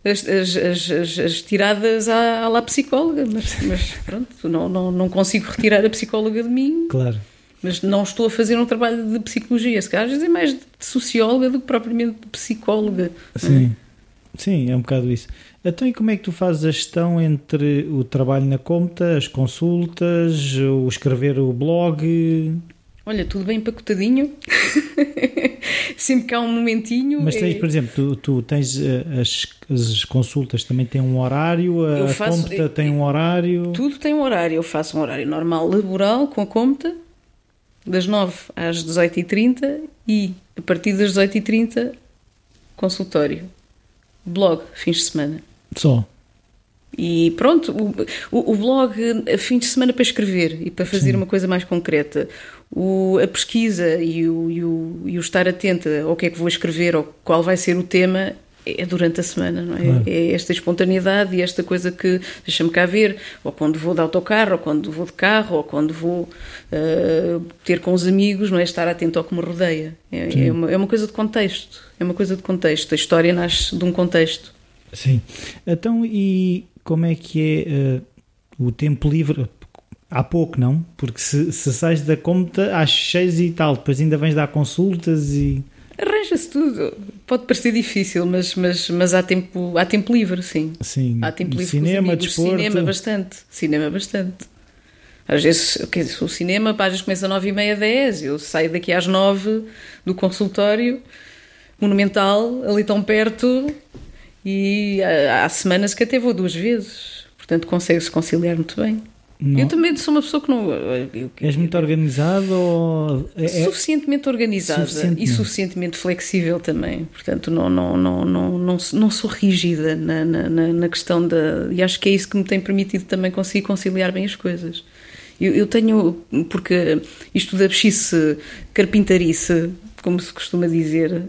as, as, as, as, tiradas à, à lá psicóloga, mas, mas pronto, não, não, não consigo retirar a psicóloga de mim. Claro. Mas não estou a fazer um trabalho de psicologia, se calhar às vezes é mais de socióloga do que propriamente de psicóloga. Sim. Sim, é um bocado isso. Então, e como é que tu fazes a gestão entre o trabalho na conta, as consultas, o escrever o blog? Olha, tudo bem empacotadinho. (laughs) Sempre que há um momentinho. Mas tens, é... por exemplo, tu, tu tens eh, as, as, consultas também têm um horário, a faço, conta tem um horário. Tudo tem um horário. Eu faço um horário normal laboral com a conta, das 9 às 18h30 e a partir das 18h30 consultório blog, fins de semana. Só. E pronto, o, o, o blog, fins de semana para escrever e para fazer Sim. uma coisa mais concreta. O, a pesquisa e o, e, o, e o estar atenta ao que é que vou escrever ou qual vai ser o tema é durante a semana, não é? Claro. É esta espontaneidade e esta coisa que deixa-me cá ver, ou quando vou de autocarro, ou quando vou de carro, ou quando vou uh, ter com os amigos, não é? Estar atento ao que me rodeia. É, é, uma, é uma coisa de contexto. É uma coisa de contexto. A história nasce de um contexto. Sim. Então, e como é que é uh, o tempo livre? Há pouco, não? Porque se, se sais da conta às seis e tal, depois ainda vens dar consultas e. Arranja-se tudo. Pode parecer difícil, mas, mas, mas há, tempo, há tempo livre, sim. Sim. Há tempo livre cinema, desporto. Cinema bastante. Cinema bastante. Às vezes, quer dizer, o cinema, às vezes começa às nove e meia, dez. Eu saio daqui às nove do consultório monumental, ali tão perto, e há, há semanas que até vou duas vezes, portanto consegue-se conciliar muito bem. Não. Eu também sou uma pessoa que não. Eu, És muito organizado ou. É, é, suficientemente organizada suficientemente. e suficientemente flexível também. Portanto, não, não, não, não, não, não sou rígida na, na, na questão da. E acho que é isso que me tem permitido também conseguir conciliar bem as coisas. Eu, eu tenho. Porque isto da bexice carpintarice, como se costuma dizer,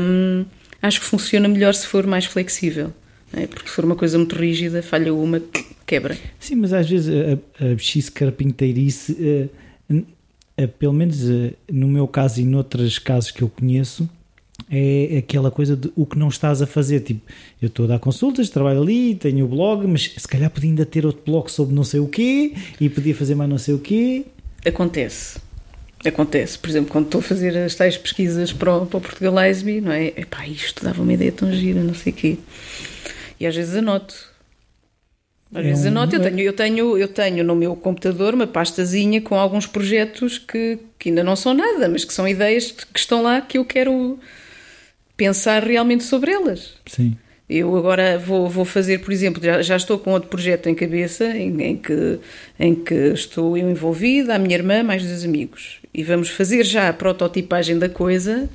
hum, acho que funciona melhor se for mais flexível. É? Porque se for uma coisa muito rígida, falha uma, quebra. Sim, mas às vezes a, a bexice carpinteirice, uh, uh, pelo menos uh, no meu caso e noutros casos que eu conheço, é aquela coisa de o que não estás a fazer. Tipo, eu estou a dar consultas, trabalho ali, tenho o blog, mas se calhar podia ainda ter outro blog sobre não sei o quê e podia fazer mais não sei o quê. Acontece. Acontece, por exemplo, quando estou a fazer as tais pesquisas para o, para o Portugalize Me, não é? Epá, isto dava uma ideia tão gira, não sei o quê. E às vezes anoto. Às é vezes um... anoto, eu tenho, eu, tenho, eu tenho no meu computador uma pastazinha com alguns projetos que, que ainda não são nada, mas que são ideias que estão lá que eu quero pensar realmente sobre elas. Sim. Eu agora vou, vou fazer, por exemplo, já, já estou com outro projeto em cabeça em, em, que, em que estou eu envolvida, a minha irmã, mais dois amigos. E vamos fazer já a prototipagem da coisa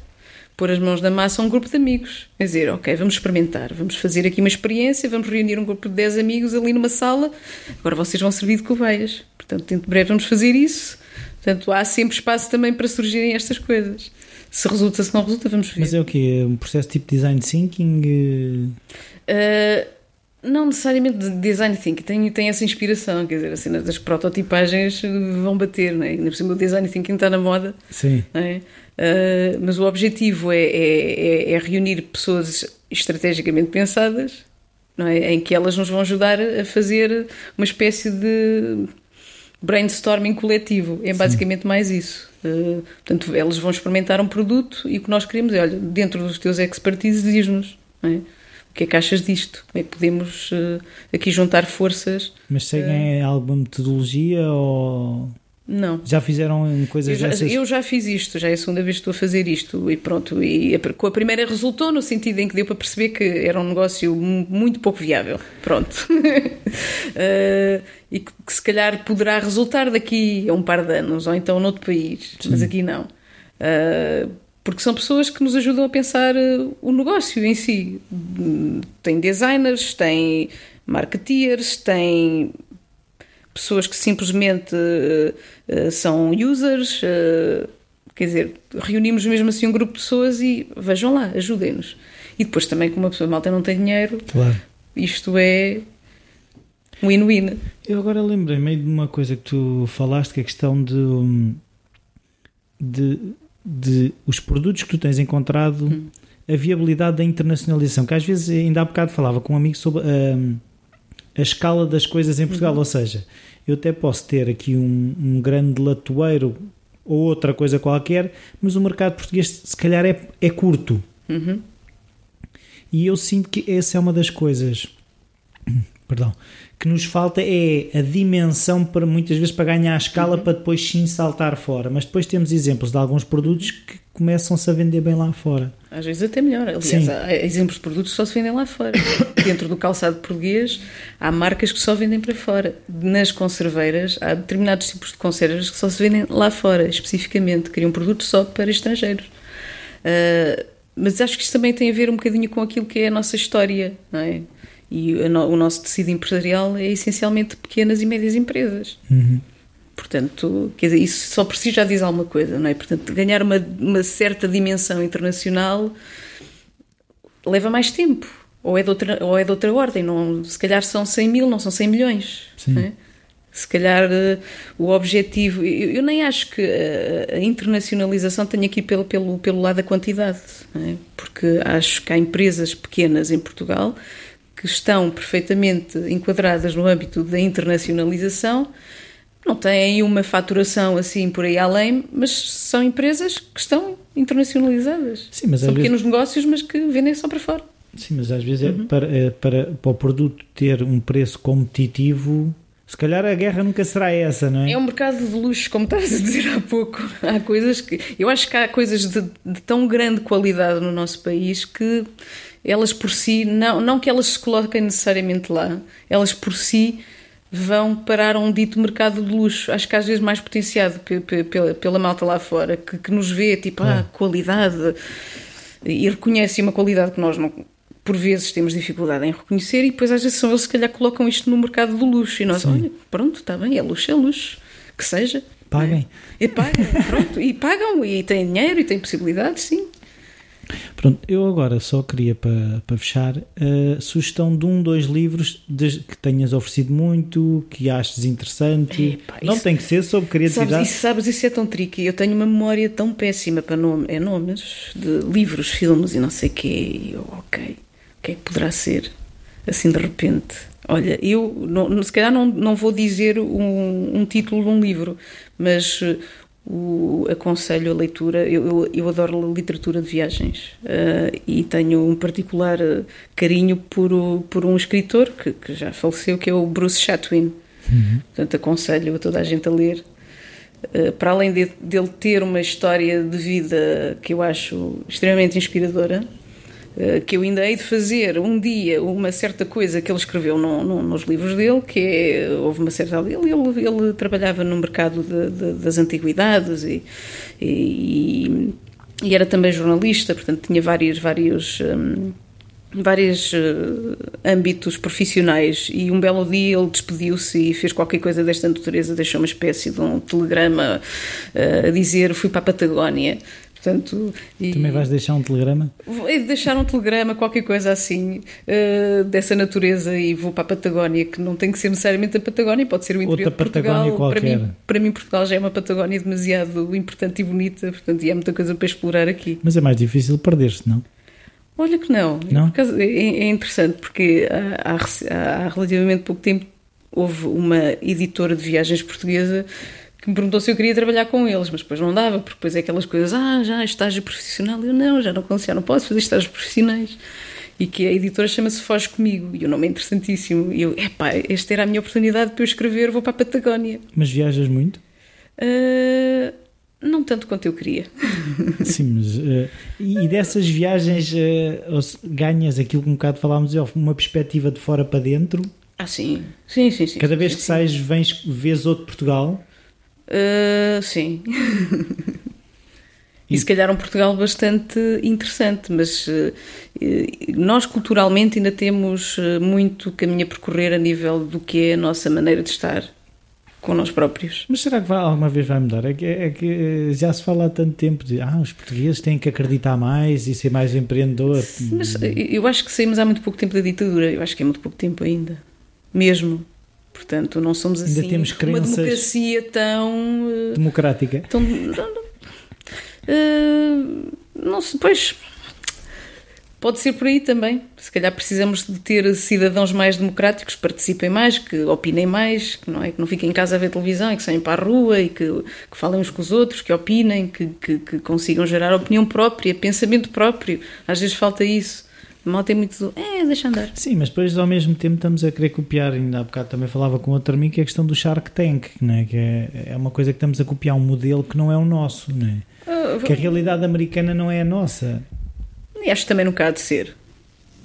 pôr as mãos na massa a um grupo de amigos. Quer dizer, ok, vamos experimentar, vamos fazer aqui uma experiência, vamos reunir um grupo de 10 amigos ali numa sala, agora vocês vão servir de coveias. Portanto, dentro de breve vamos fazer isso. Portanto, há sempre espaço também para surgirem estas coisas. Se resulta, se não resulta, vamos ver. Mas é o quê? Um processo tipo design thinking? Uh, não necessariamente de design thinking, tem, tem essa inspiração, quer dizer, a cena das prototipagens vão bater, não é? Ainda por cima o design thinking está na moda. Sim. É? Uh, mas o objetivo é, é, é, é, reunir pessoas estrategicamente pensadas, não é? Em que elas nos vão ajudar a fazer uma espécie de brainstorming coletivo. É basicamente Sim. mais isso. Uh, portanto, elas vão experimentar um produto e o que nós queremos é, olha, dentro dos teus expertise, diz-nos, é? O que é que achas disto? Como é que podemos uh, aqui juntar forças? Mas seguem alguma metodologia ou. Não. Já fizeram coisas eu já, dessas? Eu já fiz isto, já é a segunda vez que estou a fazer isto e pronto. E com a primeira resultou no sentido em que deu para perceber que era um negócio muito pouco viável. Pronto. uh, (laughs) e que, que, se calhar poderá resultar daqui a um par de anos ou então noutro país, Sim. mas aqui não. Uh, porque são pessoas que nos ajudam a pensar eh, o negócio em si. Tem designers, tem marketeers, tem pessoas que simplesmente uh, são users. Uh, quer dizer, reunimos mesmo assim um grupo de pessoas e vejam lá, ajudem-nos. E depois também, como uma pessoa malta não tem dinheiro, claro. isto é win-win. Eu agora lembrei-me de uma coisa que tu falaste, que é a questão de, hum, de de os produtos que tu tens encontrado, hum. a viabilidade da internacionalização, que às vezes ainda há bocado falava com um amigo sobre a, hum, a escala das coisas em Portugal, uhum. ou seja, eu até posso ter aqui um, um, grande latoeiro ou outra coisa qualquer, mas o mercado português se calhar é, é curto. Uhum. E eu sinto que essa é uma das coisas perdão, que nos falta é a dimensão para muitas vezes para ganhar a escala uhum. para depois sim saltar fora. Mas depois temos exemplos de alguns produtos que começam-se a vender bem lá fora. Às vezes até melhor. Aliás, sim. há exemplos de produtos que só se vendem lá fora. (laughs) Dentro do calçado português há marcas que só vendem para fora. Nas conserveiras há determinados tipos de conservas que só se vendem lá fora, especificamente. Criam um produto só para estrangeiros. Uh, mas acho que isto também tem a ver um bocadinho com aquilo que é a nossa história, não é? E o nosso tecido empresarial é essencialmente pequenas e médias empresas. Uhum. Portanto, quer dizer, isso só por si já diz alguma coisa, não é? Portanto, ganhar uma, uma certa dimensão internacional leva mais tempo. Ou é de outra, ou é de outra ordem. Não, se calhar são 100 mil, não são 100 milhões. É? Se calhar uh, o objetivo. Eu, eu, nem acho que a, a, internacionalização tenha aqui pelo, pelo, pelo lado da quantidade. É? Porque acho que há empresas pequenas em Portugal que estão perfeitamente enquadradas no âmbito da internacionalização, não têm uma faturação assim por aí além, mas são empresas que estão internacionalizadas. Sim, mas são pequenos vezes... negócios, mas que vendem só para fora. Sim, mas às vezes é uhum. é para, é para, para o produto ter um preço competitivo Se calhar a guerra nunca será essa, não é? É um mercado de luxo, como estavas a dizer há pouco. Há coisas que. Eu acho que há coisas de, de tão grande qualidade no nosso país que elas por si, não, não que elas se coloquem necessariamente lá, elas por si vão parar a um dito mercado de luxo. Acho que às vezes mais potenciado pela, pela malta lá fora, que, que nos vê tipo, ah, qualidade, e reconhece uma qualidade que nós não por vezes temos dificuldade em reconhecer e depois às vezes são eles se calhar colocam isto no mercado do luxo e nós, Sim. olha, pronto, está bem, é luxo, é luxo, que seja. Paguem. É? E pagam, pronto, e pagam e têm dinheiro e têm possibilidades, sim. Pronto, eu agora só queria para, para fechar a sugestão de um, dois livros de, que tenhas oferecido muito, que aches interessante. Epa, não isso, tem que ser sobre criatividade. Sabes, isso, sabes, isso é tão tricky. Eu tenho uma memória tão péssima para nome, é nomes de livros, filmes e não sei o quê. E eu, ok o que é que poderá ser? Assim de repente. Olha, eu não, se calhar não, não vou dizer um, um título de um livro, mas o, aconselho a leitura. Eu, eu, eu, adoro literatura de viagens uh, e tenho um particular uh, carinho por, por um escritor que, que, já faleceu, que é o Bruce Chatwin. Uhum. Portanto, aconselho a toda a gente a ler. Uh, para além de, dele ter uma história de vida que eu acho extremamente inspiradora, eh, que eu ainda hei de fazer um dia uma certa coisa que ele escreveu no, no, nos livros dele, que é, houve uma certa... Ele, ele, ele trabalhava no mercado de, de, das antiguidades e, e, e, era também jornalista, portanto tinha vários, vários, um, vários uh, âmbitos profissionais. E um belo dia ele despediu-se e fez qualquer coisa desta natureza, deixou uma espécie de um telegrama uh, a dizer fui para a Patagónia Portanto, e, Também vais deixar um telegrama? Vou deixar um telegrama, qualquer coisa assim, uh, dessa natureza, e vou para a Patagónia, que não tem que ser necessariamente a Patagónia, pode ser o interior Outra de Portugal. Patagónia qualquer. Para mim, para mim, Portugal já é uma Patagónia demasiado importante e bonita, portanto, e há muita coisa para explorar aqui. Mas é mais difícil perder-se, não? Olha que não. não? É, é interessante, porque há, há, há relativamente pouco tempo houve uma editora de viagens portuguesa que me perguntou se eu queria trabalhar com eles, mas depois não dava, porque depois é aquelas coisas, ah, já, estágio profissional, eu não, já não consigo, não posso fazer estágios profissionais. E que a editora chama-se Foge Comigo, e o nome é interessantíssimo. E eu, epá, esta era a minha oportunidade para eu escrever, vou para a Patagónia. Mas viajas muito? Uh, não tanto quanto eu queria. (laughs) Sim, mas uh, e dessas viagens uh, ganhas aquilo que um bocado falámos, uma perspectiva de fora para dentro? Ah, sim, sim, sim. sim Cada sim, vez sim, que sais, vens, vês outro Portugal? Uh, sim. (laughs) e se calhar um Portugal bastante interessante, mas uh, nós culturalmente ainda temos muito caminho a percorrer a nível do que é a nossa maneira de estar com nós próprios. Mas será que vai, alguma vez vai mudar? É que, é que já se fala há tanto tempo de ah, os portugueses têm que acreditar mais e ser mais empreendedor. Mas eu acho que saímos há muito pouco tempo da ditadura, eu acho que é muito pouco tempo ainda. Mesmo. Portanto, não somos assim Ainda temos uma democracia tão uh, democrática. Tão, uh, não sei, pois pode ser por aí também. Se calhar precisamos de ter cidadãos mais democráticos, que participem mais, que opinem mais, que não é que não fiquem em casa a ver televisão e que saiam para a rua e que, que falem uns com os outros, que opinem, que, que, que consigam gerar opinião própria, pensamento próprio. Às vezes falta isso. Mal tem muito. É, deixa andar. Sim, mas depois ao mesmo tempo estamos a querer copiar. Ainda há bocado também falava com outro amigo que é a questão do Shark Tank, não é? que é, é uma coisa que estamos a copiar um modelo que não é o nosso, não é? Uh, que a realidade americana não é a nossa. E acho que também nunca há de ser.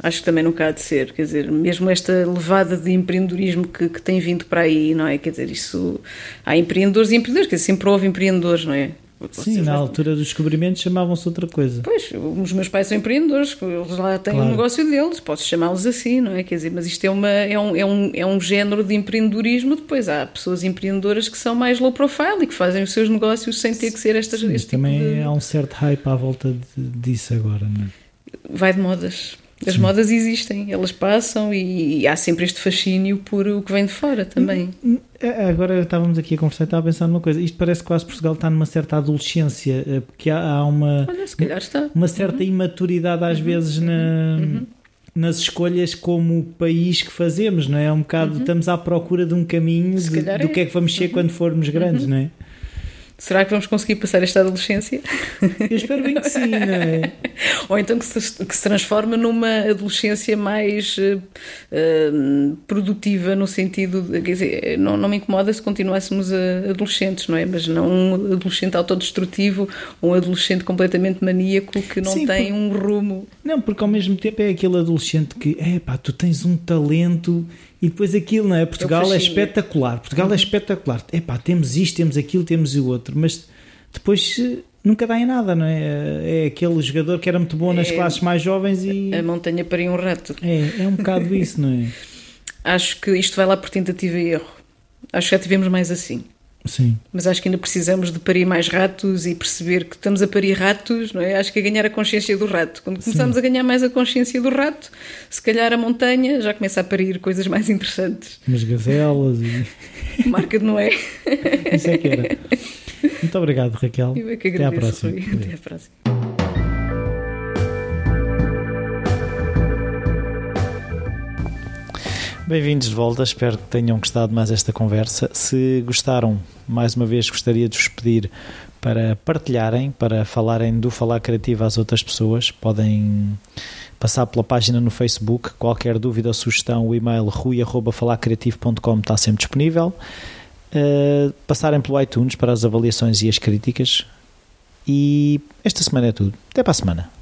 Acho que também nunca há de ser. Quer dizer, mesmo esta levada de empreendedorismo que, que tem vindo para aí, não é? Quer dizer, isso. Há empreendedores e empreendedores, quer dizer, sempre houve empreendedores, não é? Sim, na altura dos descobrimentos chamavam-se outra coisa. Pois, os meus pais são empreendedores, eles lá têm claro. um negócio deles, posso chamá-los assim, não é? Quer dizer, mas isto é, uma, é, um, é, um, é um género de empreendedorismo. Depois há pessoas empreendedoras que são mais low profile e que fazem os seus negócios sem ter que ser estas. Sim, mas tipo também de... há um certo hype à volta de, disso agora, não é? Vai de modas. As Sim. modas existem, elas passam e, e, há sempre este fascínio por o que vem de fora também. Agora estávamos aqui a conversar e estava a pensar numa coisa. Isto parece que quase Portugal está numa certa adolescência, eh, porque há, há uma, Olha, uma certa uhum. imaturidade às uhum. vezes na, uhum. nas escolhas como país que fazemos, não é? É um bocado, uhum. estamos à procura de um caminho de, do que é que vamos ser uhum. quando formos grandes, uhum. não é? Será que vamos conseguir passar esta adolescência? Eu espero bem que sim, não é? (laughs) Ou então que se, que se transforma numa adolescência mais uh, produtiva, no sentido. De, quer dizer, não, não me incomoda se continuássemos adolescentes, não é? Mas não um adolescente autodestrutivo, um adolescente completamente maníaco que não sim, tem um rumo. Não, porque ao mesmo tempo é aquele adolescente que, é pá, tu tens um talento e depois aquilo, não é? Portugal é espetacular. Portugal é uhum. é espetacular. Epá, temos isto, temos aquilo, temos o outro. Mas depois eh, nunca dá em nada, não é? É aquele jogador que era muito bom nas é, classes mais jovens e. A montanha para um rato. É, é um bocado (laughs) isso, não é? Acho que isto vai lá por tentativa e erro. Acho que já tivemos mais assim. Sim. Mas acho que ainda precisamos de parir mais ratos e perceber que estamos a parir ratos, não é? Acho que é ganhar a consciência do rato. Quando começamos Sim. a ganhar mais a consciência do rato, se calhar a montanha já começa a parir coisas mais interessantes. Umas gazelas e. (laughs) Marca de Noé. Isso é que era. Muito obrigado, Raquel. É que agradeço, Até à próxima. Até à próxima. Bem-vindos de volta, espero que tenham gostado mais esta conversa. Se gostaram, mais uma vez gostaria de vos pedir para partilharem, para falarem do Falar Criativo às outras pessoas. Podem passar pela página no Facebook. Qualquer dúvida ou sugestão, o e-mail rui.falarcreativo.com está sempre disponível. Uh, passarem pelo iTunes para as avaliações e as críticas. E esta semana é tudo. Até para a semana.